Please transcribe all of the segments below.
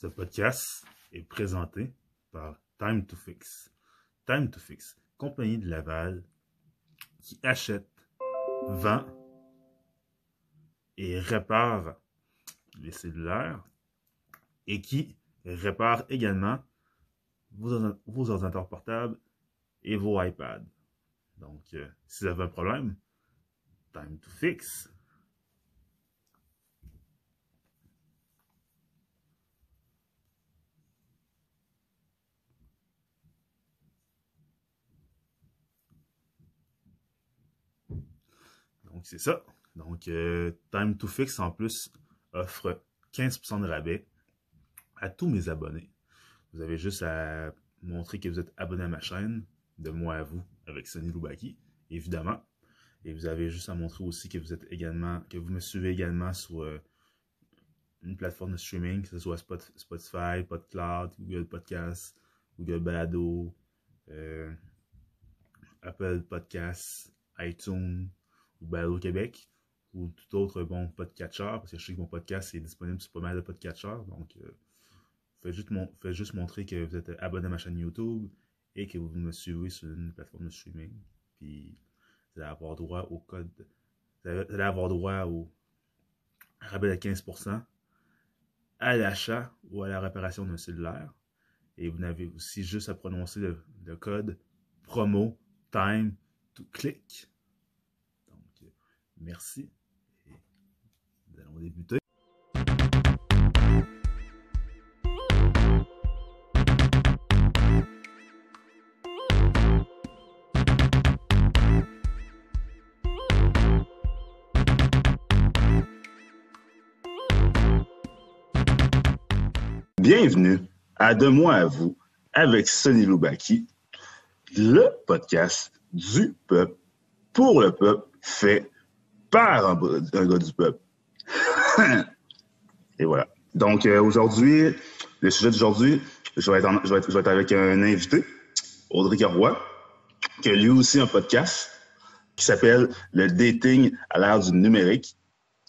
Ce podcast est présenté par Time to Fix. Time to Fix, compagnie de Laval qui achète, vend et répare les cellulaires et qui répare également vos, ordinateurs portables et vos iPads. Donc, euh, si vous avez un problème, time to fix. Donc, c'est ça. Donc, euh, Time to Fix, en plus, offre 15% de rabais à tous mes abonnés. Vous avez juste à montrer que vous êtes abonné à ma chaîne, de moi à vous, avec Sonny Loubaki, évidemment. Et vous avez juste à montrer aussi que vous êtes également, que vous me suivez également sur euh, une plateforme de streaming, que ce soit Spotify, PodCloud, Google Podcasts, Google Balado, euh, Apple Podcasts, iTunes ou Balado Québec ou tout autre bon podcatcher, parce que je sais que mon podcast est disponible sur pas mal de podcatchers. Donc, euh, faites, juste faites juste montrer que vous êtes abonné à ma chaîne YouTube et que vous me suivez sur une plateforme de streaming. Puis, vous allez avoir droit au code. Vous allez avoir droit au rabais de 15% à l'achat ou à la réparation d'un cellulaire. Et vous n'avez aussi juste à prononcer le, le code promo time to click. Merci. Nous allons débuter. Bienvenue à De moi à vous avec Sonny Loubaki, le podcast du peuple, pour le peuple, fait par un, gars du peuple. Et voilà. Donc euh, aujourd'hui, le sujet d'aujourd'hui, je, vais être je, vais être- je vais être avec un invité, Audrey Carroy, qui a lui aussi un podcast qui s'appelle Le dating à l'ère du numérique.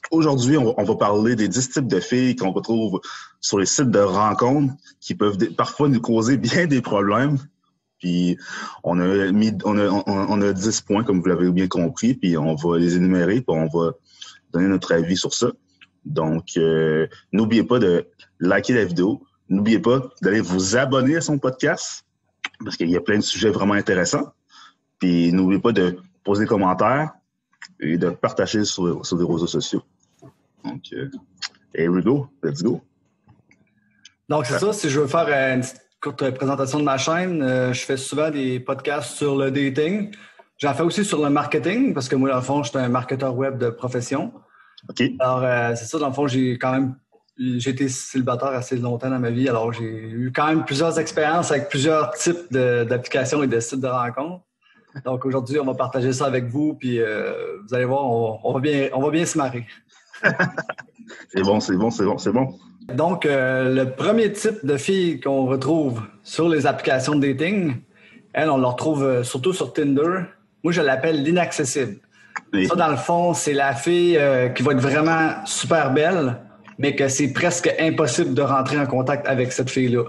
Aujourd'hui, on, on va parler des 10 types de filles qu'on retrouve sur les sites de rencontres qui peuvent parfois nous causer bien des problèmes. Puis on a mis on a, on, a 10 points comme vous l'avez bien compris, puis on va les énumérer, puis on va donner notre avis sur ça. Donc euh, n'oubliez pas de liker la vidéo, n'oubliez pas d'aller vous abonner à son podcast parce qu'il y a plein de sujets vraiment intéressants. Puis n'oubliez pas de poser des commentaires et de partager sur, les réseaux sociaux. Donc euh, here we go, let's go. Donc, c'est ça. Si je veux faire courte présentation de ma chaîne, euh, je fais souvent des podcasts sur le dating. J'en fais aussi sur le marketing, parce que moi, dans le fond, je suis un marketeur web de profession. OK? Alors, euh, c'est ça, dans le fond, j'ai quand même j'ai été célibataire assez longtemps dans ma vie, alors j'ai eu quand même plusieurs expériences avec plusieurs types d'applications et de sites de rencontres. Donc aujourd'hui, on va partager ça avec vous, puis euh, vous allez voir, on, on va bien, on va bien se marrer. C'est bon, c'est bon, c'est bon, c'est bon. Donc, euh, le premier type de fille qu'on retrouve sur les applications de dating, elle, on la retrouve euh, surtout sur Tinder. Moi, je l'appelle l'inaccessible. Ça, dans le fond, c'est la fille euh, qui va être vraiment super belle, mais que c'est presque impossible de rentrer en contact avec cette fille-là.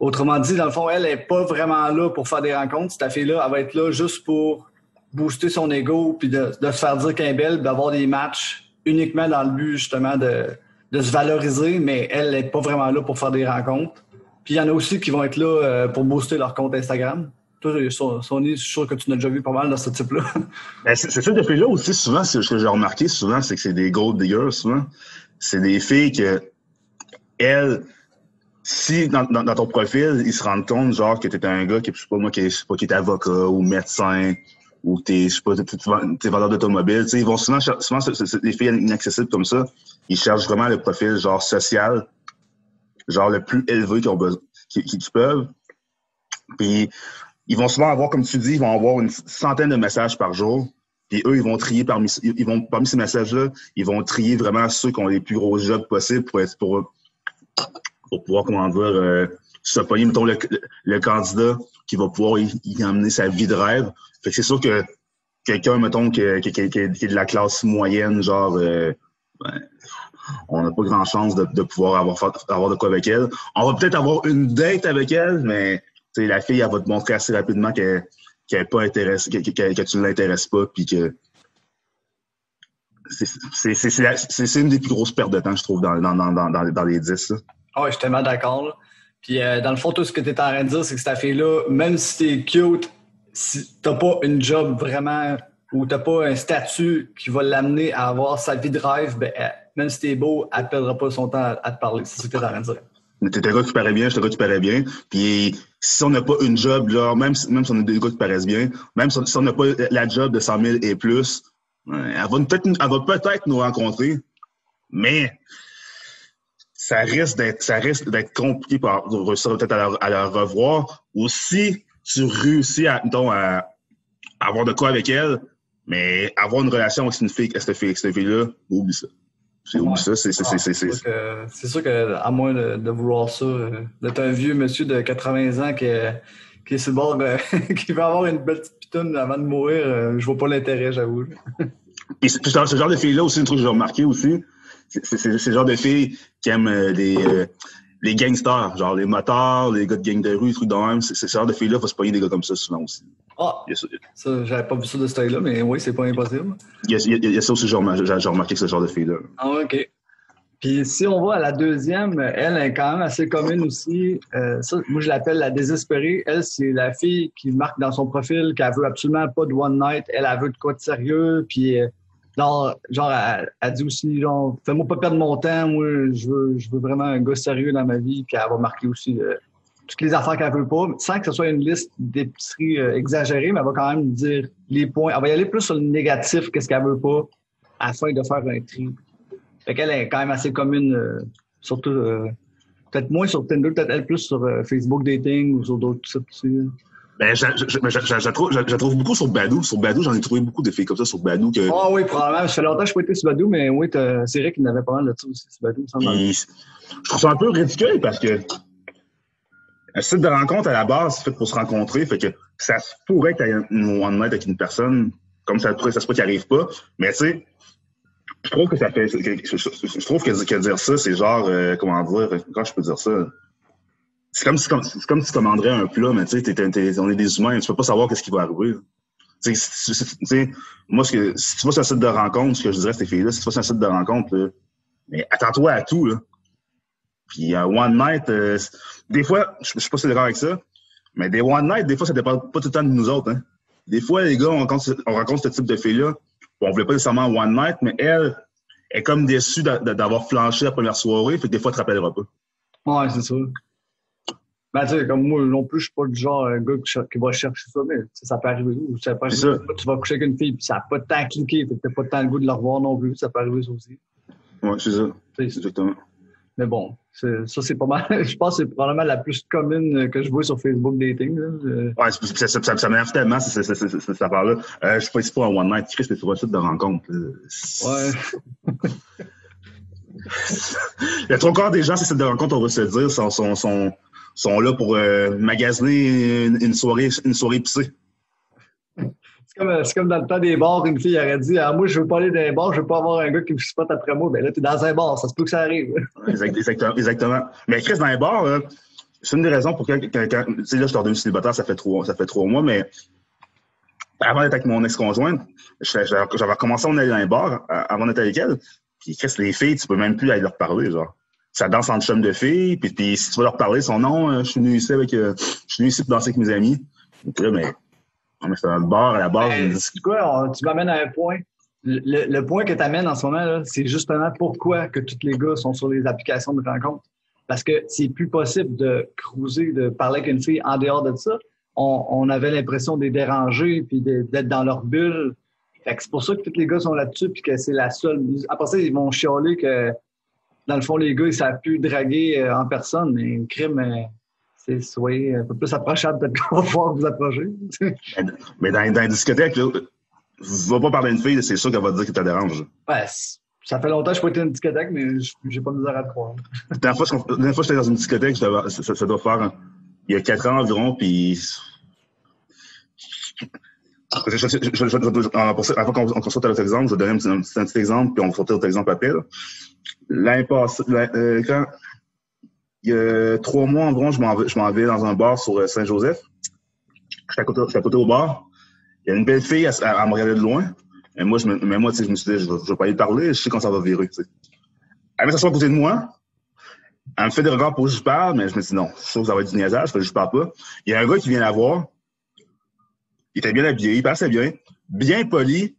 Autrement dit, dans le fond, elle n'est pas vraiment là pour faire des rencontres. Cette fille-là, elle va être là juste pour booster son ego, puis de, de se faire dire qu'elle est belle, d'avoir des matchs uniquement dans le but, justement, de, de se valoriser, mais elle n'est pas vraiment là pour faire des rencontres. Puis il y en a aussi qui vont être là euh, pour booster leur compte Instagram. Toi, Son- Sonny, je suis sûr que tu n'as déjà vu pas mal dans ce type-là. Ben, c'est ça, de filles-là aussi, souvent, ce que j'ai remarqué souvent, c'est que c'est des gold diggers, souvent. C'est des filles que, elles, si dans, ton profil, ils se rendent compte, genre, que t'es un gars qui, je sais pas moi, qui sais pas, qui est avocat ou médecin, ou t'es, je sais pas, t'es, vendeur d'automobile, ils vont souvent, souvent, des filles inaccessibles comme ça, ils cherchent vraiment le profil, genre, social, genre, le plus élevé qu'ils ont besoin, qu'ils, qu'ils peuvent. Puis, ils vont souvent avoir, comme tu dis, ils vont avoir une centaine de messages par jour. Puis eux, ils vont trier parmi, ils vont, parmi ces messages-là, ils vont trier vraiment ceux qui ont les plus gros jobs possibles pour être, pour, pour pouvoir, comment dire, euh, se pogner, mettons, le, le candidat qui va pouvoir y, y sa vie de rêve. Fait que c'est sûr que quelqu'un, mettons, qui, qui, est de la classe moyenne, genre, euh, ben, on n'a pas grand chance de, pouvoir avoir, de quoi avec elle. On va peut-être avoir une date avec elle, mais la fille, elle va te montrer assez rapidement qu'elle pas que, tu ne l'intéresses pas, puis que c'est une des plus grosses pertes de temps, je trouve, dans, dans, dans, dans les 10. Ah oui, je suis tellement d'accord. Puis euh, dans le fond, tout ce que tu es en train de dire, c'est que cette fille-là, même si tu es cute, si t'as pas une job vraiment ou t'as pas un statut qui va l'amener à avoir sa vie de rêve, ben, même si t'es beau, elle ne perdra pas son temps à, te parler. C'est ce que tu es en train de dire. T'es un gars qui paraît bien, je un gars qui paraît bien. Puis si on n'a pas une job, là, même, même si on a des gars qui paraissent bien, même si on n'a pas la job de 100 000 et plus, elle va peut-être peut nous rencontrer, mais ça risque d'être ça risque d'être compliqué pour réussir peut-être à, la revoir. Ou si tu réussis à, à, avoir de quoi avec elle, mais avoir une relation avec une fille, cette fille, cette fille-là, oublie ça. C'est ouais. ça, c'est c'est sûr que à moins de, de vouloir ça, euh, d'être un vieux monsieur de 80 ans qui est, qui est sur le bord qui veut avoir une belle petite pitoune avant de mourir, euh, je vois pas l'intérêt, j'avoue. Puis ce genre de filles-là aussi, un truc que j'ai remarqué aussi, c'est le genre de filles qui aiment euh, les, euh, les gangsters, genre les motards, les gars de gang de rue, trucs de même. C'est ce genre de filles-là, il faut se payer des gars comme ça souvent aussi. Ah! Ça, j'avais pas vu ça de ce style-là, mais oui, c'est pas impossible. Il y, a, il y a ça aussi, j'ai remarqué que ce genre de filles-là. Ah, OK. Puis si on va à la deuxième, elle est quand même assez commune aussi. Euh, ça, moi, je l'appelle la désespérée. Elle, c'est la fille qui marque dans son profil qu'elle veut absolument pas de one night. Elle, elle veut de quoi de sérieux. Puis euh, genre, genre elle, dit aussi, genre, fais-moi pas perdre mon temps. Moi, je veux, je veux vraiment un gars sérieux dans ma vie. Puis elle va marquer aussi euh, toutes les affaires qu'elle veut pas, sans que ce soit une liste d'épiceries exagérée, mais elle va quand même dire les points. Elle va y aller plus sur le négatif, qu'est-ce qu'elle veut pas, afin de faire un tri. Fait qu'elle est quand même assez commune, euh, surtout, euh, peut-être moins sur Tinder, peut-être elle plus sur euh, Facebook Dating ou sur d'autres sites aussi. Ben, je, je, je, je, trouve, je, trouve beaucoup sur Badou. Sur Badou, j'en ai trouvé beaucoup de filles comme ça sur Badou. Que... Ah oui, probablement. Ça fait longtemps que je n'ai pas été sur Badou, mais oui, c'est vrai qu'il y en avait pas mal de ça aussi sur Badou. je trouve ça un peu ridicule parce que un site de rencontre à la base, c'est fait pour se rencontrer. Fait que ça pourrait qu'il y ait une one night avec une personne, comme ça, ça se peut qu'il arrive pas. Mais tu sais, je trouve que ça fait. Je, trouve que, que, dire ça, c'est genre, euh, comment dire, quand je peux dire ça? C'est comme, si, comme si tu commanderais un plat, mais tu sais, on est des humains, tu peux pas savoir qu'est-ce qui va arriver. Tu sais, moi, ce que, si tu vas sur un site de rencontre, ce que je dirais à ces filles-là, si tu vas sur un site de rencontre, là, mais attends-toi à tout, là. Puis un one night, euh, des fois, je, suis pas si d'accord avec ça, mais des one night, des fois, ça dépend pas tout le temps de nous autres. Hein. Des fois, les gars, on rencontre, on rencontre ce type de filles-là, on voulait pas nécessairement one night, mais elle est comme déçue d'avoir flanché la première soirée, fait que des fois, elle te rappellera pas. Ouais, c'est ça. Ben, tu sais, comme moi non plus, je suis pas du genre un gars qui, va chercher ça, mais ça peut arriver. Ou ça peut arriver. Tu vas coucher avec une fille, puis ça n'a pas de temps à cliquer, fait que t'as pas de temps le goût de la revoir non plus. Ça peut arriver ça aussi. Ouais, c'est ça. Exactement. Mais bon, ça, c'est pas mal. Je pense que c'est probablement la plus commune que je vois sur Facebook Dating. Là. Ouais, ça, ça, ça, ça m'énerve tellement, cette affaire-là. Euh, je suis pas ici pour un one night. Chris, c'est sur un site de rencontre. Ouais. Il y a trop encore des gens, ces sites de rencontre, on va se dire, sont, sont, sont, sont là pour euh, magasiner une, une, soirée, une soirée épicée. Euh, c'est comme, dans le temps des bars, une fille aurait dit ah, Moi, je veux pas aller dans les bars, je veux pas avoir un gars qui me spot après moi. Ben là, t'es dans un bar, ça se peut que ça arrive. exactement, exactement. Mais Chris, dans les bars, c'est une des raisons pour que quelqu'un. Tu sais, là, je suis devenu célibataire, ça fait trois, ça fait trois mois, mais avant d'être avec mon ex-conjointe, j'avais commencé à aller dans les bars avant d'être avec elle. Puis Chris, les filles, tu peux même plus aller leur parler, genre. Ça danse en chum de filles, puis, puis si tu veux leur parler, son nom, euh, je suis venu ici avec. Euh, je suis venu ici pour danser avec mes amis. Donc là, mais non, mais c'est dans le bar, à la base. Ben, quoi, tu m'amènes à un point. Le, point que tu amènes en ce moment, c'est justement pourquoi que tous les gars sont sur les applications de rencontre. Parce que c'est plus possible de cruiser, de parler avec une fille en dehors de ça. On, avait l'impression de les déranger d'être dans leur bulle. c'est pour ça que tous les gars sont là-dessus puis que c'est la seule. Après ça, ils vont chialer que dans le fond, les gars, ils savent plus draguer euh, en personne, mais un crime, euh, c'est soyez un peu plus approchable, peut-être qu'on va pouvoir vous approcher. mais dans, dans une discothèque, là, vas pas parler d'une fille, c'est sûr qu'elle va te dire que tu dérange. Ouais, ça fait longtemps que je n'ai pas été dans une discothèque, mais j'ai pas misère à te croire. La dernière fois, que j'étais dans une discothèque, ça, ça, doit faire il y a quatre ans environ, puis je, je, je, je, avant qu'on qu sorte l'autre exemple, je vais donner un petit, exemple, puis on va sortir l'autre exemple après. L'année passée, euh, quand il y a trois mois environ, je m'en vais, je dans un bar sur Saint-Joseph. J'étais à, côté, j'étais à côté au bar. Il y a une belle fille, elle, me regardait de loin. Moi, je mais moi, je me suis dit, je ne vais pas y parler, je sais quand ça va virer. Elle vient s'asseoir à côté de moi. Elle me fait des regards pour que je parle, mais je me dis non, je trouve que ça va être du niaisage, je parle pas. Il y a un gars qui vient la voir. Il était bien habillé, il passait bien, bien poli.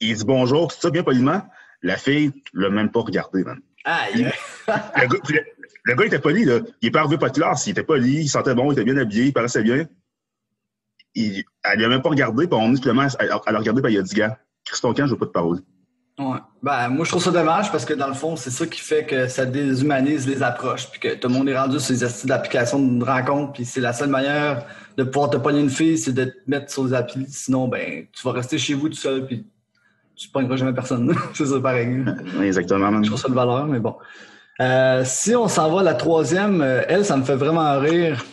Il dit bonjour, tout ça, bien poliment. La fille l'a même pas regardé, man. Aïe! le, gars, le, le gars était poli, là. Il est pas arrivé pas de classe, il était poli, il sentait bon, il était bien habillé, il paraissait bien. Il, elle lui a même pas regardé, puis on est simplement, elle, elle a regardé, puis il a dit, gars, Christon Camp, je veux pas te parler? Ouais. Ben, moi, je trouve ça dommage parce que dans le fond, c'est ça qui fait que ça déshumanise les approches, puis que tout le monde est rendu sur les astuces d'application d'une rencontre, puis c'est la seule manière de pouvoir te pogner une fille, c'est de te mettre sur les applis. Sinon, ben, tu vas rester chez vous tout seul, puis tu ne pogneras jamais personne. c'est ça pareil. Exactement. Même. Je trouve ça de valeur, mais bon. Euh, si on s'en va à la troisième, euh, elle, ça me fait vraiment rire.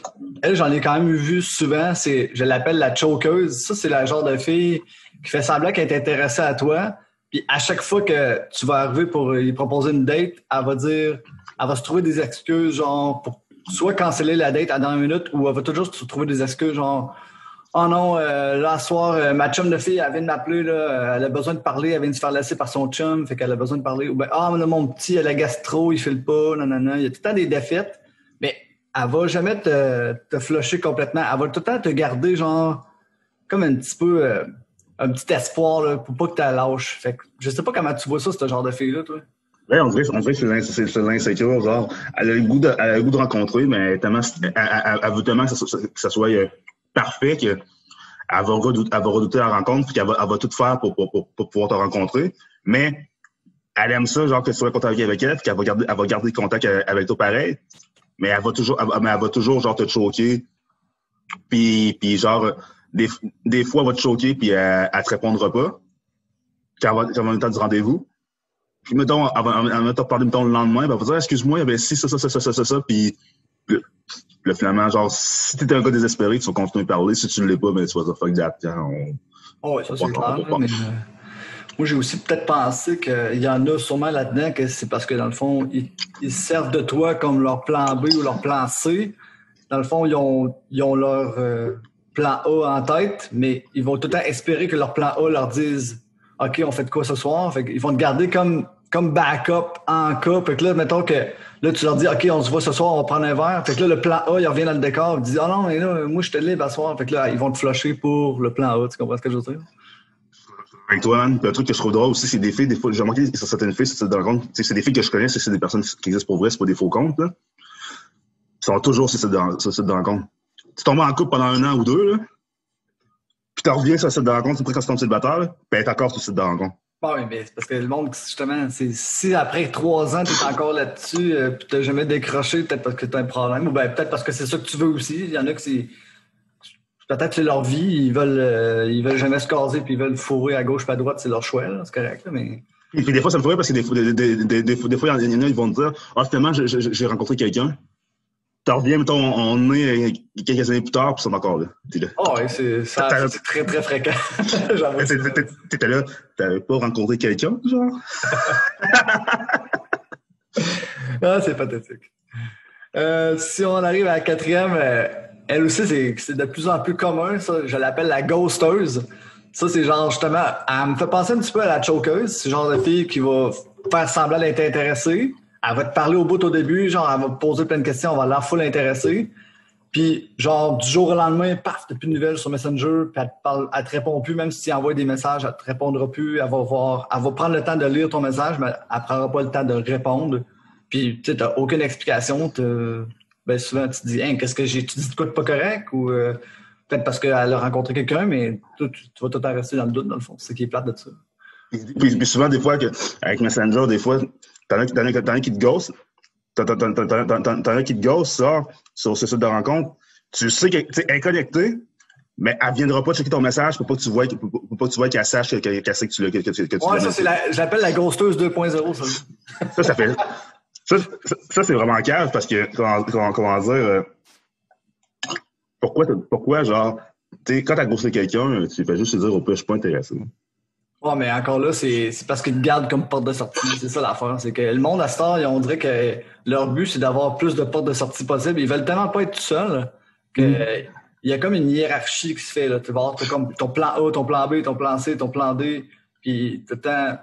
Elle, j'en ai quand même vu souvent. C'est, je l'appelle la chokeuse. Ça, c'est la genre de fille qui fait semblant qu'elle est intéressée à toi. Puis à chaque fois que tu vas arriver pour lui proposer une date, elle va dire, elle va se trouver des excuses, genre, pour soit canceller la date à dans une minute ou elle va toujours se trouver des excuses, genre, oh non, euh, là, soir, euh, ma chum de fille, elle vient de m'appeler, là, elle a besoin de parler, elle vient de se faire laisser par son chum, fait qu'elle a besoin de parler. Ou ben, ah, là, mon petit, elle a gastro, il file pas, non, non, non. Il y a tout le temps des défaites, mais elle va jamais te, te flusher complètement. Elle va tout le temps te garder, genre, comme un petit peu, euh, un petit espoir, là, pour pas que tu la lâches. Fait que je sais pas comment tu vois ça, ce genre de fille-là, toi. Ouais, on dirait, on que c'est l'insécure, genre, elle a le goût de, elle a le goût de rencontrer, mais tellement, elle, veut tellement que ça, soit euh, parfait que elle va, redouter, la rencontre puis qu'elle va, tout faire pour, pour, pour, pour, pouvoir te rencontrer. Mais elle aime ça, genre que tu sois contact avec elle, puis qu'elle va garder, elle va garder contact avec toi pareil. Mais elle va toujours, mais elle va toujours genre te choquer. Puis, puis genre, des, des fois, elle va te choquer puis elle, elle te répondra pas. Quand elle va, va le temps du rendez-vous. Puis mettons, elle va, elle va te parler mettons, le lendemain, elle va dire excuse-moi, il y avait ci, ça, ça, ça, ça, ça, ça, puis Là, finalement, genre, si t'es un gars désespéré, tu vas continuer à parler. Si tu ne l'es pas, ben, tu vas dire fuck that. On... Oh, ouais, ça, c'est clair. Mais, euh, moi, j'ai aussi peut-être pensé qu'il y en a sûrement là-dedans que c'est parce que, dans le fond, ils, ils servent de toi comme leur plan B ou leur plan C. Dans le fond, ils ont, ils ont leur euh, plan A en tête, mais ils vont tout le temps espérer que leur plan A leur dise OK, on fait de quoi ce soir? Fait ils vont te garder comme, comme backup en cas. Fait que là, mettons que Là, tu leur dis, OK, on se voit ce soir, on va prendre un verre. Fait que là, le plan A, il revient dans le décor. Il dit, ah non, mais là, moi, je te libre à soir. Fait que là, ils vont te flusher pour le plan A. Tu comprends ce que je veux dire? Avec toi, man. un truc que je trouve drôle aussi, c'est des filles, des fois, j'ai remarqué sur certaines filles, c'est des filles que je connais, c'est des personnes qui existent pour vrai, c'est pas des faux comptes, là. Ils sont toujours sur cette rencontre. Tu tombes en couple pendant un an ou deux, là. Puis tu reviens sur ce site de rencontre, presque quand tu tombes célibataire, là. Puis t'es encore sur ce site de rencontre. Oui, mais c'est parce que le monde, justement, c'est si après trois ans, tu es encore là-dessus, euh, puis tu jamais décroché, peut-être parce que tu as un problème, ou bien peut-être parce que c'est ça que tu veux aussi. Il y en a c'est. Peut-être que c'est leur vie, ils veulent, euh, ils veulent jamais se caser, puis ils veulent fourrer à gauche, pas à droite, c'est leur choix, c'est correct, là, mais. Et puis des fois, ça me ferait parce que des fois, des, des, fois, il y en a, ils vont te dire Ah, finalement, j'ai rencontré quelqu'un. Tu reviens, mettons, on est quelques années plus tard, puis sont encore là. T'es là. Oh, ouais, c'est très, très fréquent. T'étais là, t'avais pas rencontré quelqu'un, genre? ah, c'est pathétique. Euh, si on arrive à la quatrième, euh, elle aussi, c'est de plus en plus commun, ça. Je l'appelle la ghosteuse. Ça, c'est genre, justement, elle me fait penser un petit peu à la chokeuse. C'est le genre de fille qui va faire semblant d'être intéressée elle va te parler au bout au début, genre, elle va te poser plein de questions, on va l'air full intéressée. Puis, genre, du jour au lendemain, paf, t'as plus de nouvelles sur Messenger, puis elle te, parle, elle te répond plus, même si tu envoies des messages, elle te répondra plus, elle va voir, elle va prendre le temps de lire ton message, mais elle prendra pas le temps de répondre. Puis, tu sais, t'as aucune explication, ben, souvent, tu te dis, hein, qu'est-ce que j'ai, tu dis de quoi pas correct, ou euh, peut-être parce qu'elle a rencontré quelqu'un, mais tu, vas tout rester dans le doute, dans le fond. C'est ce qui est plate de ça. Puis, puis souvent, des fois, que, avec Messenger, des fois, T'en as, t'en as qui te gosse. T'en as qui te gosse, ça, sur ce site de rencontre. Tu sais qu'elle est connectée, mais elle ne viendra pas checker ton message pour pas que tu vois, pour, pas que tu vois qu'elle sache qu'elle sait que tu l'as. Que, que, que ouais, ça, c'est la, j'appelle la ghosteuse 2.0, ça. ça, ça fait. Ça, ça c'est vraiment cave parce que, comment, comment, comment dire, euh, pourquoi, pourquoi, genre, sais, quand t'as ghosté quelqu'un, tu fais juste te dire, au pire, je suis pas intéressé. Ouais, mais encore là, c'est c'est parce qu'ils te gardent comme porte de sortie. C'est ça l'affaire. C'est que le monde à ce temps, on dirait que leur but, c'est d'avoir plus de portes de sortie possible. Ils veulent tellement pas être tout seuls que Mm. il y a comme une hiérarchie qui se fait. Là. Tu vas avoir t'as comme ton plan A, ton plan B, ton plan C, ton plan D. Puis tout le temps,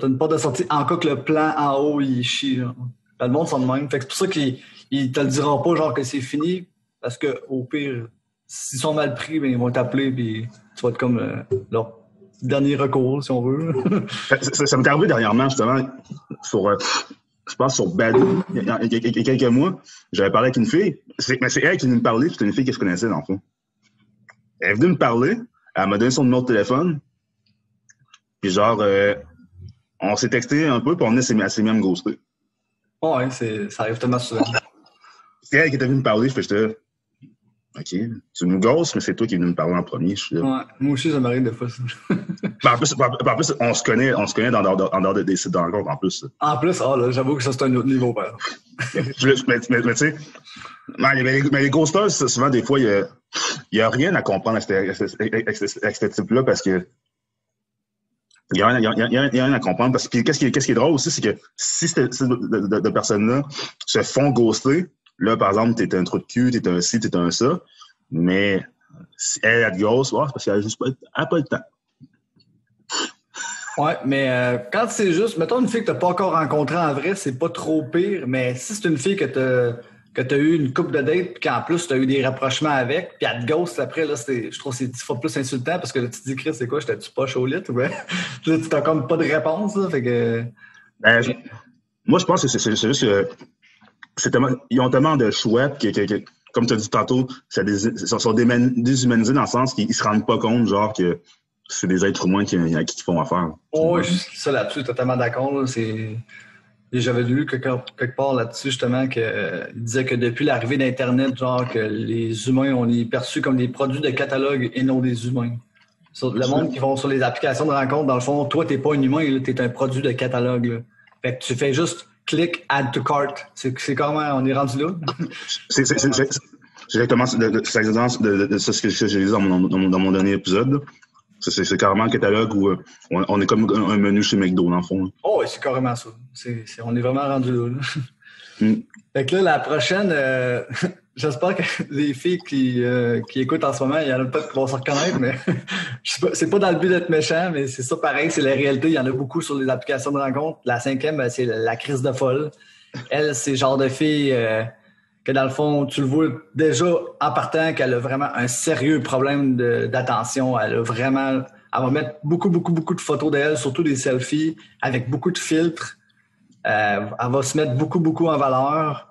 t'as une porte de sortie en cas que le plan en haut, il chie. Là. Ben, Le monde sont de même. Fait que c'est pour ça qu'ils ils te le diront pas, genre que c'est fini. Parce que au pire, s'ils sont mal pris, ben, ils vont t'appeler puis tu vas être comme euh, leur dernier recours, si on veut. Ça, ça- ça m'est arrivé dernièrement, justement, sur, euh, je pense, sur Badoo, il y a, il y quelques mois. J'avais parlé avec une fille. C'est, mais c'est elle qui est venue me parler, c'était une fille que je connaissais, dans le fond. Elle est venue me parler, elle m'a donné son numéro de téléphone. Puis genre, euh, on s'est texté un peu, puis on est s'est mis elle s'est mis à me ghoster. ouais, c'est, ça arrive tellement souvent. C'est elle qui était venue me parler, je fais, j'étais, OK, tu me ghostes, mais c'est toi qui es venu me parler en premier. Je suis là. Ouais, moi aussi, ça m'arrive des fois. Puis en, plus, en plus, on se connaît, on se connaît dans, dans, en dehors des sites de en plus. En plus, ah là, j'avoue que ça, c'est un autre niveau, par exemple. Je- mais, mais- mais tu sais, mais, mais les, les ghosters, souvent, des fois, il y a, rien à comprendre avec, ce- type-là parce que il y, a rien, y a, y a- il y a rien à comprendre. Parce puis qu'est-ce qui, qui est drôle aussi, c'est que si ces type de, de, de personnes-là se font ghoster, là, par exemple, t'es un trou de cul, t'es un ci, t'es un ça, mais si elle, ghost, ouais, c'est parce qu'elle a juste pas, elle a pas le temps. Ouais, mais euh, quand c'est juste, mettons une fille que t'as pas encore rencontrée en vrai, c'est pas trop pire, mais si c'est une fille que t'as que t'as eu une coupe de date, puis qu'en plus t'as eu des rapprochements avec, puis elle te ghost après, là, je trouve que c'est dix fois plus insultant parce que là, tu te dis, Chris, c'est quoi, j'étais-tu pas chaud lit, ouais? tu t'as comme pas de réponse, là, fait que. Ben, je- moi, je pense que c'est juste que c'est tellement, ils ont tellement de choix que, que- que- comme tu as dit tantôt, ça des, ils sont, déshumanisés dans le sens qu'ils se rendent pas compte, genre, que c'est des êtres humains qui, à qui ils font affaire. Oh, oui, ça là-dessus, totalement d'accord. C'est... J'avais lu quelque, quelque part là-dessus, justement, qu'il disait que depuis l'arrivée d'Internet, genre que les humains, on est perçus comme des produits de catalogue et non des humains. Sur le monde qui vont sur les applications de rencontre, dans le fond, toi, t'es pas un humain, tu es un produit de catalogue. là. Fait que tu fais juste clic add to cart. C'est, comment on est rendu là? C'est exactement ce que j'ai dit dans mon, dans, mon, dans mon dernier épisode. C'est- carrément un catalogue où euh, on, on est comme un menu chez McDo, dans le fond. Oh, c'est carrément ça. On est vraiment rendu là. là. Mm. Fait que là, la prochaine, euh, j'espère que les filles qui, euh, qui écoutent en ce moment, il y en a peut-être qui vont se reconnaître, mais pas, c'est pas dans le but d'être méchant, mais c'est ça pareil, c'est la réalité. Il y en a beaucoup sur les applications de rencontre. La cinquième, ben, c'est la crise de folle. Elle, c'est le genre de fille euh, que dans le fond, tu le vois déjà en partant qu'elle a vraiment un sérieux problème d'attention. Elle a vraiment. Elle va mettre beaucoup, beaucoup, beaucoup de photos d'elle, surtout des selfies, avec beaucoup de filtres. Euh, elle va se mettre beaucoup, beaucoup en valeur.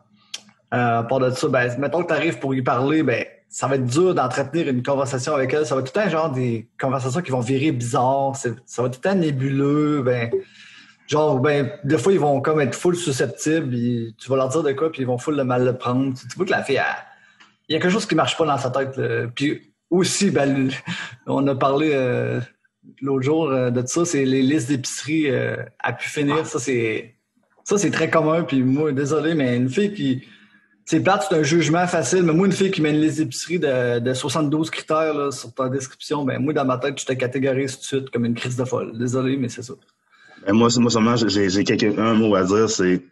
Euh, à part de ça, ben, mettons que tu arrives pour y parler, ben, ça va être dur d'entretenir une conversation avec elle. Ça va être tout le temps genre des conversations qui vont virer bizarres. C'est- Ça va être tout le temps nébuleux. Ben, genre, ben, des fois, ils vont comme être full susceptibles. ils- tu vas leur dire de quoi, puis ils vont full de mal le prendre. Tu, tu vois que la fille, il y a quelque chose qui marche pas dans sa tête. là. Puis aussi, ben, on a parlé euh, l'autre jour euh, de ça, c'est les listes d'épicerie euh, à pu finir. Ça, c'est ça, c'est très commun. Puis moi, désolé, mais une fille qui. C'est plate, c'est un jugement facile, mais moi, une fille qui met une liste d'épicerie de, de 72 critères sur ta description, ben moi, dans ma tête, je te catégorise tout de suite comme une crise de folle. Désolé, mais c'est ça. Ben, moi, seulement, j'ai un mot à dire, c'est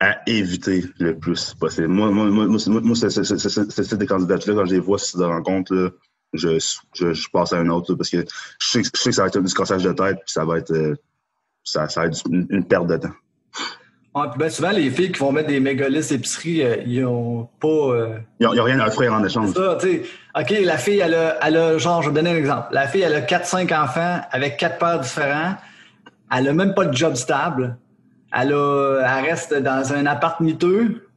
à éviter le plus possible. Moi, moi, moi, moi, moi, c'est des candidatures-là, quand je les vois sur des rencontres, là, je, je, passe à un autre, parce que je sais, que- ça va être du cassage de tête, puis ça va être, euh, une perte de temps. Ouais, puis ben, souvent, les filles qui vont mettre des méga listes d'épicerie, euh, ils ont pas. euh, Il n'y a, rien à offrir en échange. Ça, tu sais, OK, la fille, elle a, elle a, genre, je vais donner un exemple. La fille, elle a 4-5 enfants avec quatre pères différents. Elle a même pas de job stable. Elle a, elle reste dans un appart miteux.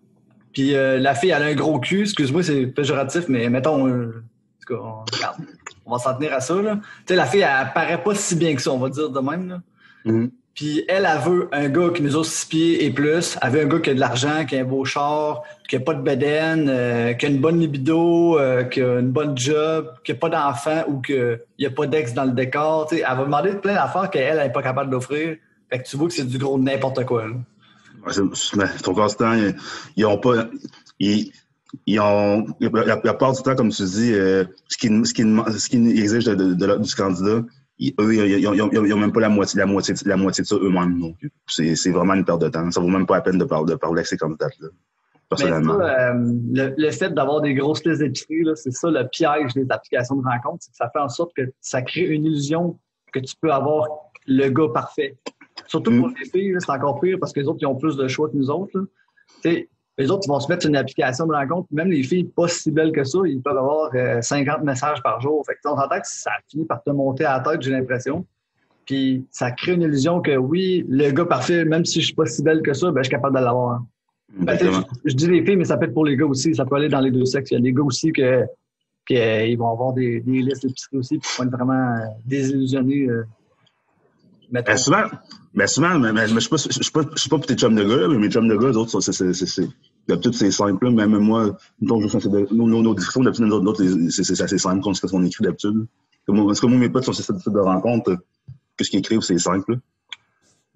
Puis euh, la fille, elle a un gros cul. Excuse-moi, c'est péjoratif, mais mettons, euh, en tout cas, on, regarde, on va s'en tenir à ça, là. Tu sais, la fille, elle paraît pas si bien que ça, on va dire de même, là. Mhm. Puis elle, elle veut un gars qui mesure six pieds et plus. Elle veut un gars qui a de l'argent, qui a un beau char, qui a pas de bedaine, euh, qui a une bonne libido, euh, qui a une bonne job, qui a pas d'enfant ou qu'il n'y a pas d'ex dans le décor. Tu sais, elle va demander plein d'affaires qu'elle n'est pas capable d'offrir. Fait que tu vois que c'est du gros n'importe quoi. ton constant, ils, ils ont pas. Ils, ils ont, la, la, plupart du temps, comme tu dis, euh, ce qu'ils ce qui, ce qui exigent de, du candidat, ils, eux, ils n'ont même pas la moitié, la moitié, la moitié de ça eux-mêmes. Donc, c'est vraiment une perte de temps. Ça vaut même pas la peine de parler, de parler avec ces candidats-là. Personnellement. Ça, euh, le, le, fait d'avoir des grosses listes d'épicerie, c'est ça le piège des applications de rencontre. Ça fait en sorte que ça crée une illusion que tu peux avoir le gars parfait. Surtout pour mm. les filles, c'est encore pire parce que les autres, ils ont plus de choix que nous autres. Les autres, ils vont se mettre sur une application de rencontre. Même les filles pas si belles que ça, ils peuvent avoir 50 euh, messages par jour. Fait que, on s'entend que ça finit par te monter à la tête, j'ai l'impression. Puis ça crée une illusion que oui, le gars parfait, même si je suis pas si belle que ça, ben, je suis capable de l'avoir. Hein. Ben, je, dis les filles, mais ça peut être pour les gars aussi. Ça peut aller dans les deux sexes. Il y a des gars aussi que, ils vont avoir des, des listes d'épicerie aussi, puis ils vont être vraiment euh, désillusionnés. Euh, ben, souvent, ben souvent, mais, mais, je suis pas, je suis pas, je suis pas pour tes chums de gars, mais mes chums de gars, les autres, c'est, c'est, c'est, d'habitude, c'est simple, là. Même moi, donc, nos, nos, nos discussions, d'habitude, nous autres, c'est, assez simple, qu'on ce qu'on écrit d'habitude. Parce que moi, mes potes sont ces sites de rencontre, qu'est-ce qu'ils écrivent, c'est simple,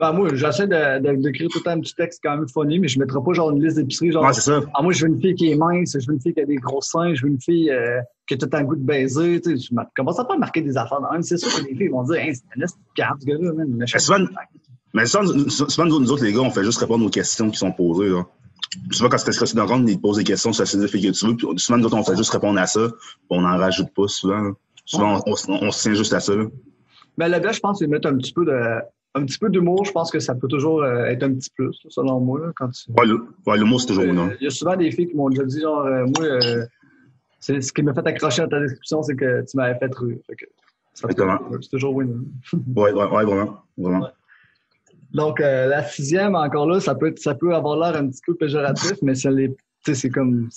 ben, moi, j'essaie d'écrire tout un petit texte quand même funny, mais je ne mettrai pas genre une liste d'épicerie. Genre, ouais, c'est ça. Ah, moi, je veux une fille qui est mince, je veux une fille qui a des gros seins, je veux une fille euh, qui a tout un goût de baiser. Tu sais, je commence pas à marquer des affaires. C'est sûr que les filles vont dire, hey, c'est une liste de carte, ce gars-là, Mais souvent, mais souvent, nous, autres, les gars, on fait juste répondre aux questions qui sont posées. Là. Souvent, quand c'était dans compte, ils te posent des questions sur la filles que tu veux. Puis souvent, nous autres, on fait juste répondre à ça. on n'en rajoute pas souvent. Souvent, on, on, se tient juste à ça. Là. Mais le gars, je pense, il mettre un petit peu de un petit peu d'humour, je pense que ça peut toujours euh, être un petit plus, selon moi. Là, quand tu... Ouais, l'humour, c'est toujours non. Il y a souvent des filles qui m'ont déjà dit, genre, euh, moi, euh, c'est, ce qui m'a fait accrocher à ta description, c'est que tu m'avais fait rire. C'est toujours win. ouais, ouais, ouais, vraiment. vraiment. Donc, la sixième, encore là, ça peut, ça peut avoir l'air un petit peu péjoratif, mais c'est comme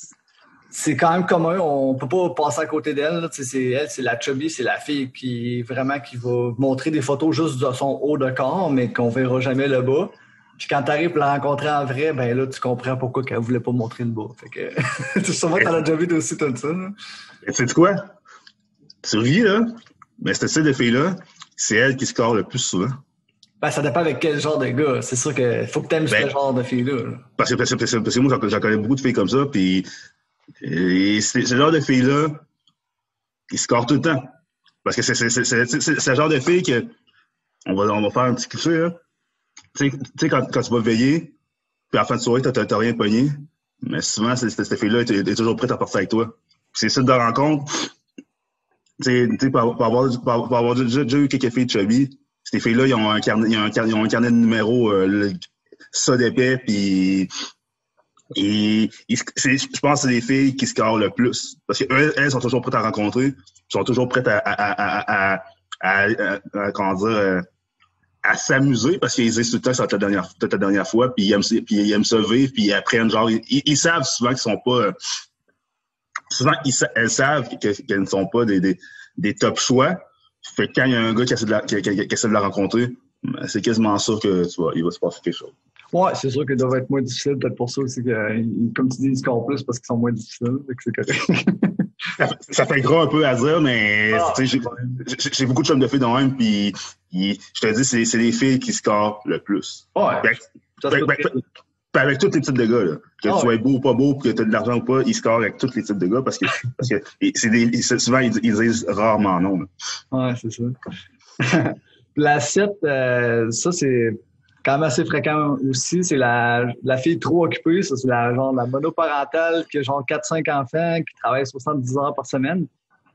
c'est quand même commun. On peut pas passer à côté d'elle. C'est elle, c'est la chubby, c'est la fille qui vraiment qui va montrer des photos juste de son haut de corps, mais qu'on verra jamais le bas. Puis quand tu arrives pour la rencontrer en vrai, ben là, tu comprends pourquoi qu'elle voulait pas montrer le bas. Fait que, tu sûrement que t'en as déjà vu aussi tout ça. Là. tu sais quoi? Tu ris, là, mais cette de fille-là, c'est elle qui score le plus souvent. Ben, ça dépend avec quel genre de gars. C'est sûr qu'il faut que tu aimes ce ben, genre de fille-là. Parce que, parce, que, parce que moi, j'en connais beaucoup de filles comme ça, puis et ce genre de filles-là qui score tout le temps. Parce que c'est ce genre de filles que. On va, on va faire un petit cliché, là. Tu sais, quand, quand, tu vas veiller, puis à la fin de soirée, tu n'as rien pogné, mais souvent, cette fille-là est, est, toujours prête à partir avec toi. C'est sites de rencontre, tu sais, pour, avoir, pour, avoir déjà, eu quelques filles de chubby, ces filles-là, ils ont un carnet, ils ont un, ils carnet de numéros, euh, ça d'épais, puis et, je pense que c'est les filles qui scorent le plus. Parce qu'elles, elles sont toujours prêtes à rencontrer, sont toujours prêtes à, à, à, à comment dire, euh, à s'amuser parce qu'ils disent tout le temps c'est la dernière, la dernière fois, puis ils aiment, puis ils aiment se vivre, puis après, genre, ils, ils, savent souvent qu'ils sont pas, euh, souvent, ils, elles savent qu'elles ne sont pas des, des, des top choix. Fait que quand il y a un gars qui essaie de la, qui, qui, qui essaie de la rencontrer, ben, c'est quasiment sûr que, tu vois, il va se passer quelque chose. Ouais, c'est sûr qu'ils doivent être moins difficiles. Peut-être pour ça aussi que, comme tu dis, ils scorent plus parce qu'ils sont moins difficiles. c'est correct. ça, fait gros un peu à dire, mais ah, j'ai beaucoup de chums de filles dans même, puis je te dis, c'est les filles qui scorent le plus. Ouais. Avec tous les types de gars, là. que ah, tu sois beau ou pas beau, que tu aies de l'argent ou pas, ils scorent avec tous les types de gars parce que, parce que des, souvent, ils, disent rarement non. Là. Ouais, c'est ça. La 7, euh, ça, c'est quand même assez fréquent aussi, c'est la, la fille trop occupée. Ça, c'est la, genre, la monoparentale qui a genre 4-5 enfants, qui travaille 70 heures par semaine.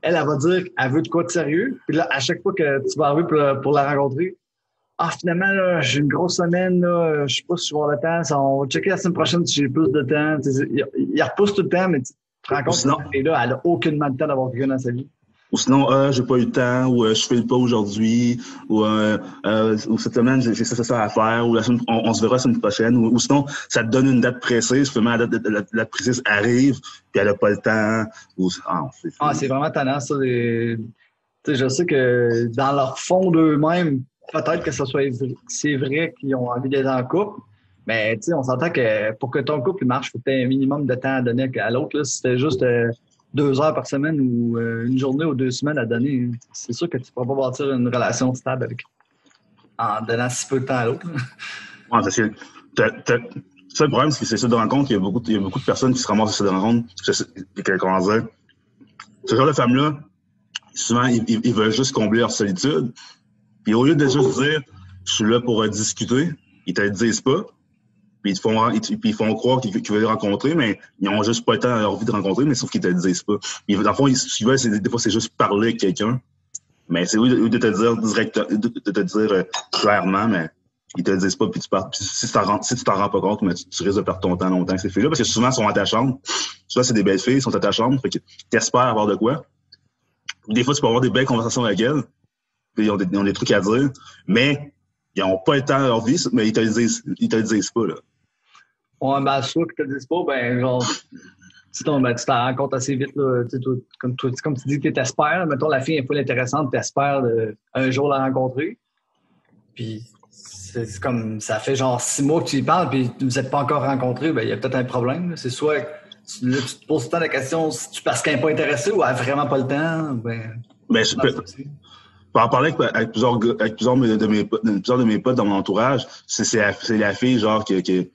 Elle, elle va dire qu'elle veut de quoi de sérieux. Puis là, à chaque fois que tu vas arriver pour, pour la rencontrer, ah, finalement, là, j'ai une grosse semaine, là, je sais pas si je vais avoir le temps. Ça, on va checker la semaine prochaine si j'ai plus de temps. Il, il, repousse tout le temps, mais tu te rends compte que là, elle a aucunement le temps d'avoir quelqu'un dans sa vie ou sinon ah j'ai pas eu le temps ou euh, je fais pas aujourd'hui ou, euh, euh, ou cette semaine j'ai ça, ça, ça à faire ou la semaine, on, se verra la semaine prochaine ou, sinon ça te donne une date précise finalement la date, la, précise arrive puis elle a pas le temps ou ah, c'est ah, vraiment tannant ça je sais que dans leur fond d'eux-mêmes peut-être que ce soit c'est vrai qu'ils ont envie d'être en couple mais tu sais on s'entend que pour que ton couple marche il faut que tu un minimum de temps à donner à l'autre si c'était juste deux heures par semaine ou euh, une journée ou deux semaines à donner, c'est sûr que tu ne pourras pas bâtir une relation stable avec en donnant si peu de temps à l'autre. Ouais, parce que le problème, c'est que c'est ça de rencontre. Il y a beaucoup, il y a beaucoup de personnes qui se ramassent sur de rencontre. Comment dire? Ce genre de femmes-là, souvent, ils, veulent juste combler leur solitude. Puis au lieu de juste dire, je suis là pour discuter, ils te disent pas. Puis ils, te font, ils, puis ils font croire qu'ils veulent les rencontrer, mais ils ont juste pas le temps dans leur vie de rencontrer, mais sauf qu'ils te disent pas. Puis dans le fond, ce qu'ils veulent, c'est, des fois, c'est juste parler avec quelqu'un. Mais c'est au lieu de te dire direct, de te dire euh, clairement, mais ils te le disent pas, puis tu pars. Si tu t'en rends, pas compte, mais tu, risques de perdre ton temps longtemps avec ces filles-là, parce que souvent, elles sont à chambre. Souvent, c'est des belles filles, elles sont à ta chambre, fait que t'espères avoir de quoi. Des fois, tu peux avoir des belles conversations avec elles, ils ont des, ils ont des trucs à dire, mais ils n'ont pas le temps de leur vie, mais ils te le disent, ils te le disent pas, là. Ouais, ben, soit qu'ils te le disent pas, ben, genre, tu t'en ben, rends compte assez vite, là, comme, tu, comme tu dis que tu espères, mettons, la fille est pas intéressante, tu espères un jour la rencontrer. Puis, c'est comme, ça fait genre six mois que tu y parles, puis vous n'êtes pas encore rencontrés, ben, il y a peut-être un problème. C'est soit, tu, te poses tout le temps la question, parce qu'elle n'est pas intéressée ou elle n'a vraiment pas le temps, ben. ben je peux, en parler avec, plusieurs, de mes, potes dans mon entourage, c'est la, fille, genre, qui,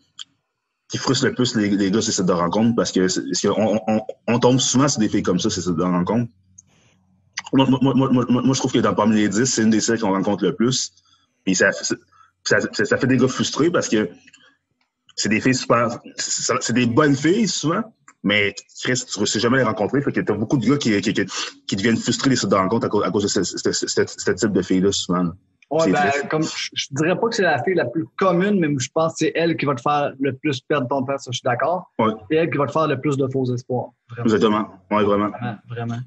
frustre le plus les, gars, c'est cette de rencontre, parce que, tombe souvent sur des filles comme ça, c'est cette de rencontre. Moi, je trouve que dans parmi les 10, c'est une des celles qu'on rencontre le plus. Puis ça, fait des gars frustrés parce que c'est des filles super. C'est des bonnes filles souvent, mais Chris, tu ne réussis jamais les rencontrer. Fait que t'as beaucoup de gars qui, qui, qui, deviennent frustrés de rencontre à cause, à cause de ce, ce, ce, ce, type de filles-là souvent. Ouais, ben, comme, je, dirais pas que c'est la fille la plus commune, mais je pense que c'est elle qui va te faire le plus perdre ton temps, ça, je suis d'accord. Ouais. C'est elle qui va te faire le plus de faux espoirs. Vraiment. Exactement. Ouais, vraiment. Vraiment. vraiment.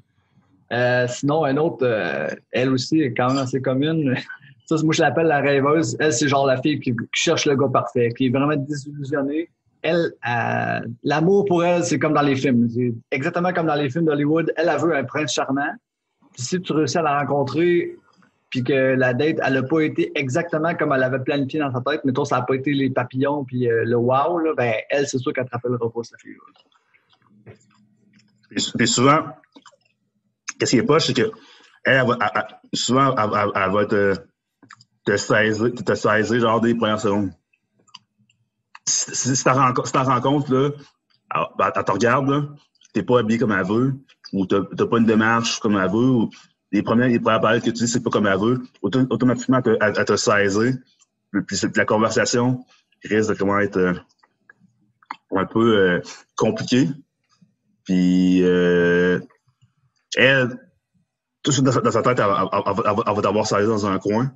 Euh, sinon, un autre, euh, elle aussi est quand même assez commune. Ça, moi, je l'appelle la rêveuse. Elle, c'est genre la fille qui, cherche le gars parfait, qui est vraiment désillusionnée. Elle, euh, l'amour pour elle, c'est comme dans les films. C'est exactement comme dans les films d'Hollywood. Elle, a veut un prince charmant. Puis si tu réussis à la rencontrer, puis que la date, elle n'a pas été exactement comme elle avait planifié dans sa tête, mais toi, ça n'a pas été les papillons puis euh, le wow, ben, elle, c'est sûr qu'elle te rappellera pas cette fille-là. Et souvent, qu'est-ce qui est pas, c'est que elle, souvent, elle, elle, va te te saisir, te saisir genre des premières secondes. Si, ta rencontre, là, elle, elle te regarde, t'es pas habillé comme elle veut, ou t'as pas une démarche comme elle veut, ou les premières, les paroles que tu dis, c'est pas comme elle veut, automatiquement, elle, elle, te saisir. Puis, la conversation risque de comment être euh, un peu euh, compliquée. Puis euh, elle, tout de suite dans sa, tête, elle, va t'avoir saisi dans un coin.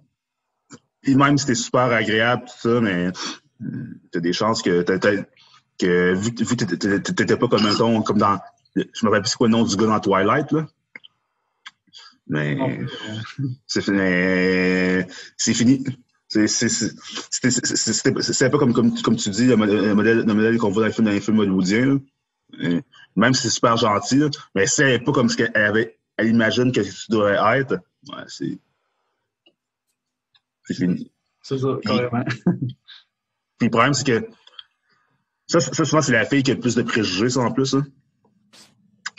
Puis même si t'es super agréable, tout ça, mais t'as des chances que t'as, que vu, que t'étais pas comme un ton, comme dans. Je me rappelle c'est quoi le nom du gars dans Twilight, là. Mais c'est fini. C'est fini. C'est un peu comme, comme, comme tu dis, le modèle, le modèle qu'on voit dans les films, dans les films hollywoodiens. Là. Même si c'est super gentil, là, mais c'est pas comme ce qu'elle avait, elle imagine que tu devrais être. Ouais, c'est c'est fini. C'est ça, carrément. Le problème, c'est que ça, souvent, c'est la fille qui a le plus de préjugés, ça, en plus. Hein.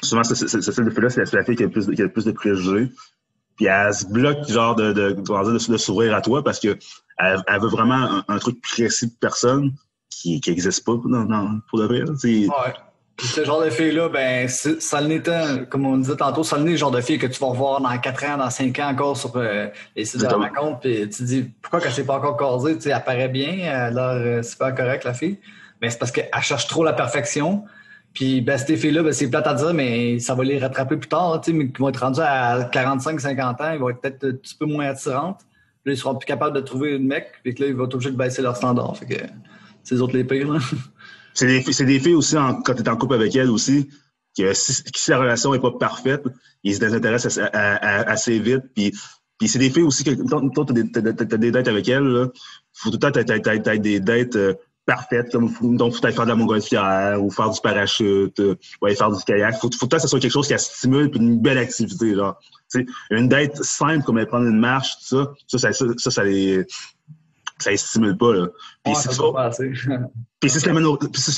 Souvent, c'est celle de fille-là, c'est la fille qui a, le plus, qui a le plus de préjugés. Puis elle se bloque, genre, de, de, de, de à toi parce que elle, veut vraiment un, truc précis de personne qui n'existe pas dans, dans, pour de vrai. Puis ce genre de fille-là, ben, ça l'était, comme on disait tantôt, ça le genre de fille que tu vas revoir dans 4 ans, dans 5 ans encore sur euh, les sites de la rencontre. Puis tu te dis, pourquoi qu'elle s'est pas encore casée? Tu sais, elle paraît bien, elle a l'air euh, super correcte, la fille. Mais c'est parce qu'elle cherche trop la perfection. Puis ben, ces filles-là, ben, c'est plate à dire, mais ça va les rattraper plus tard, tu sais, mais qui vont être rendus à 45, 50 ans, ils vont être peut-être un petit peu moins attirantes. Puis là, ils seront plus capables de trouver une mec, puis que là, ils vont être obligés de baisser leur standard. Fait que c'est les autres les pires, là. C'est des, des, filles aussi, quand tu es en couple avec elles aussi, que si, si la relation n'est pas parfaite, ils se désintéressent assez, vite. Puis, puis c'est des filles aussi que toi, tu as, des dates avec elles, il faut tout le temps que des dates euh, parfaites, comme donc faut aller faire de la montgolfière ou faire du parachute, euh, ou aller faire du kayak. Faut, faut tout que ce soit quelque chose qui stimule puis une belle activité. Genre. sais une date simple comme aller prendre une marche, tout ça, ça, ça, ça, ça les ça ne stimule pas. Là. Puis, si, puis si, tu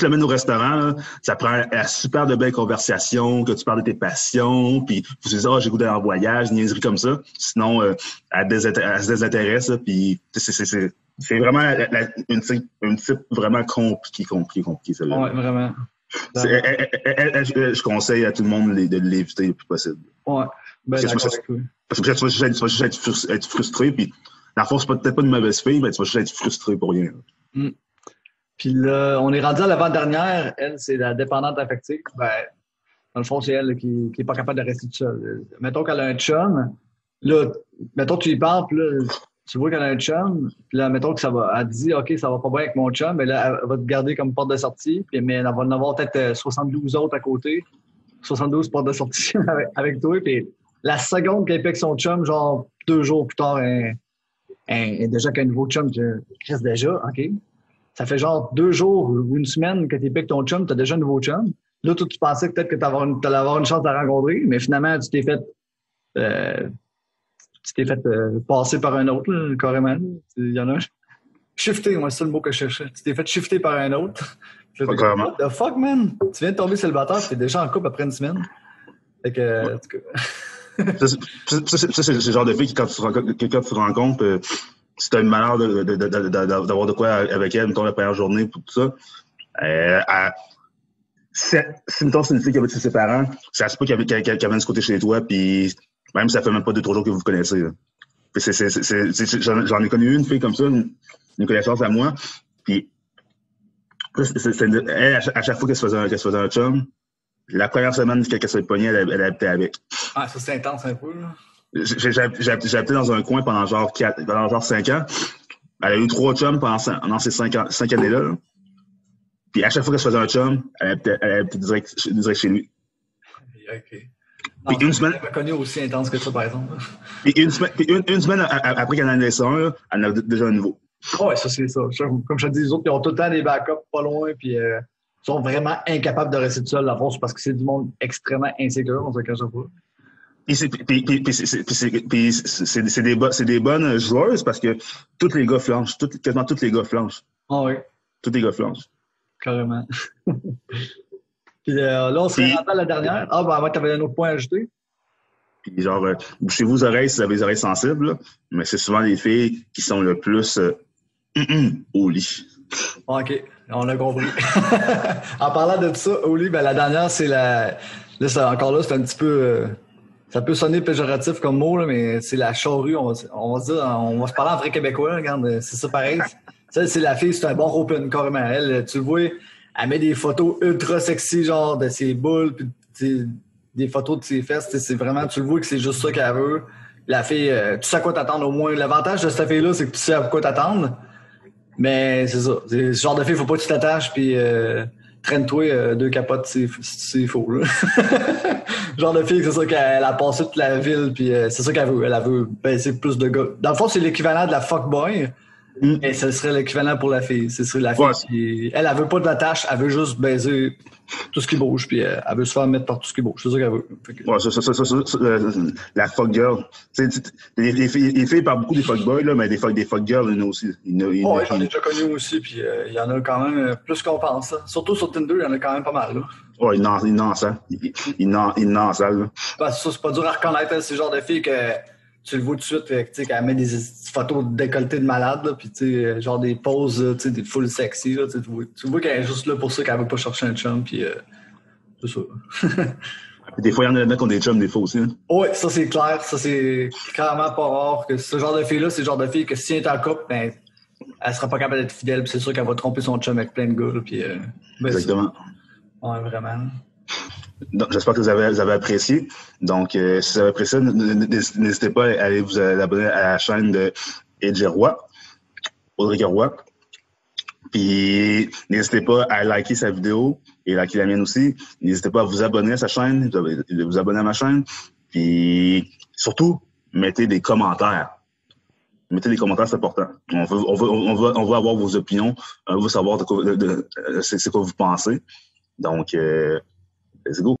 l'amènes au, restaurant, là, ça prend à super de belles conversations, que tu parles de tes passions, puis vous dites, oh, j'ai goûté en voyage, niaiserie comme ça. Sinon, euh, elle, se désintéresse, puis c'est, vraiment la- la- une, type, une type vraiment compliquée, compliquée, compliquée, celle-là. Ouais, vraiment. Elle- je conseille à tout le monde de l'éviter le plus possible. Ouais. Ben. Parce que tu vas juste être, tu vas être frustré, puis c'est pas- peut-être pas une mauvaise fille, mais tu vas juste être frustré pour rien. Puis là, on est rendu à l'avant-dernière. Elle, c'est la dépendante affective. Ben, dans le fond, c'est elle qui, qui est pas capable de rester toute seule. Mettons qu'elle a un chum. Là, mettons que tu lui parles, puis là, tu vois qu'elle a un chum. Puis là, mettons que ça va. Elle dit, OK, ça va pas bien avec mon chum. Mais là, elle va te garder comme porte de sortie. Puis, mais elle va en avoir peut-être euh, 72 autres à côté. 72 portes de sortie avec, avec toi. Puis la seconde qu'elle pique son chum, genre deux jours plus tard, elle, est déjà qu'un nouveau chum qui reste déjà, OK? Ça fait genre deux jours ou une semaine que tu piques ton chum, tu as déjà un nouveau chum. Là, toi, tu pensais peut-être que tu allais avoir une chance de la rencontrer, mais finalement, tu t'es fait euh, tu t'es fait euh, passer par un autre, là, carrément. Il y en a un. Shifter, moi, c'est ça le mot que je cherchais. Tu t'es fait shifter par un autre. What the fuck, man? Tu viens de tomber célibataire, tu es déjà en couple après une semaine. Fait que, euh, en tout cas, Ça, c'est- le genre de fille qui, quand tu, quand tu rencontres, euh, si t'as une malheur d'avoir de quoi avec elle, mettons, la première journée, pour tout ça, euh, si, mettons, c'est une fille qui avait ses ses parents, ça se peut qu'elle qu'elle- qu'elle vienne du côté chez toi, puis même si ça fait même pas deux, trois jours que vous vous connaissez. J'en ai connu une fille comme ça, une, connaissance à moi, puis elle, à chaque, fois qu'elle se, faisait qu'elle se faisait un chum, la première semaine qu'elle se pognait, elle, elle habitait avec. ah, ça, c'est intense un peu. Là. J'ai habité dans un coin pendant genre, quatre, pendant genre 5 ans. Elle a eu trois chums pendant, ces 5 ans, cinq années-là. là. Puis à chaque fois qu'elle se faisait un chum, elle habitait, elle habitait direct, direct chez lui. OK. Puis une semaine- Elle connu aussi intense que ça, par exemple. Puis une semaine, puis une, une semaine après qu'elle en ait laissé un, elle en a déjà un nouveau. Ouais, ça, c'est ça. Comme je te dis, les autres, ils ont tout le temps des backups pas loin, puis euh, sont vraiment incapables de rester tout seuls, la force, parce que c'est du monde extrêmement insécure, on se cache pas. C'est des, bo- des bonnes joueuses parce que tous les gars flanchent. Quasiment tous les gars flanchent. Ah oui, Tous les gars flanchent. carrément. puis euh, là, on Puis- rendu à la dernière. Ah, ben, avant, tu avais un autre point à ajouter. Puis genre, euh, bouchez vos oreilles si vous avez les oreilles sensibles, là. mais c'est souvent les filles qui sont le plus euh, au lit. Ah, OK, on a compris. en parlant de tout ça, Oli, ben, la dernière, c'est la. Là, c'est- encore là, c'est un petit peu. euh, Ça peut sonner péjoratif comme mot, là, mais c'est la charrue. On va, on va se dire, on va se parler en vrai québécois. regarde, c'est ça pareil. Ça, c'est la fille, c'est un bon open, carrément. Elle, tu le vois, elle met des photos ultra sexy, genre de ses boules, puis sais, des photos de ses fesses. C'est vraiment, tu le vois que c'est juste ça qu'elle veut. La fille, euh, tu sais à quoi t'attendre au moins. L'avantage de cette fille-là, c'est que tu sais à quoi t'attendre. Mais c'est ça. C'est ce genre de fille, faut pas que tu t'attaches puis euh, traîne-toi euh, deux capotes, c'est c'est faux. Là. genre de fille, c'est ça qu'elle a passé toute la ville puis euh, c'est ça qu'elle veut. Elle veut baisser plus de gars. Dans le fond, c'est l'équivalent de la fuckboy. Et ce serait l'équivalent pour la fille. Ce serait la fille Ouais. qui. Elle, elle veut pas de la tâche, elle veut juste baiser tout ce qui bouge, puis euh, elle veut se faire mettre par tout ce qui bouge. C'est ça qu'elle veut. Fait que- Ouais, ça, ça, ça, ça, ça, ça, euh, la fuck girl. Tu sais, tu- les, les filles, les filles parlent beaucoup des fuck boys, là, mais des fuck, des fuck girls, il y en a aussi. Ouais, j'en ai déjà connu aussi, puis euh, il y en a quand même plus qu'on pense. là. Surtout sur Tinder, il y en a quand même pas mal. Là. Ouais, il n'en sait. Il, n'en. Ben, ça, c'est pas dur à reconnaître. hein, C'est genre de fille que tu le vois tout de suite, fait que, tu sais, qu'elle met des photos de décolleté de malade, là, puis tu sais, euh, genre des poses, là, tu sais, des full sexy. Là, tu vois, tu vois qu'elle est juste là pour ça, qu'elle veut pas chercher un chum, puis euh, c'est ça. Des fois, il y en a qui ont des chums, des fois aussi. hein. Ouais, ça c'est clair, ça c'est clairement pas rare que ce genre de fille-là, c'est le genre de fille que si elle est en couple, ben, elle sera pas capable d'être fidèle, puis c'est sûr qu'elle va tromper son chum avec plein de gars, là, puis euh, ben, Exactement. Ouais, vraiment. J'espère que vous avez, apprécié. Donc, euh, si vous avez apprécié, n'hésitez pas à aller vous abonner à la chaîne de Edge Roy, Audrey Roy. Puis, n'hésitez pas à liker sa vidéo et liker la mienne aussi. N'hésitez pas à vous abonner à sa chaîne, ab- vous abonner à ma chaîne. Puis, surtout, mettez des commentaires. Mettez des commentaires, c'est important. On veut, on, veut, on, veut, on veut avoir vos opinions. On veut savoir de de- de- c'est quoi vous pensez. Donc, euh, let's go.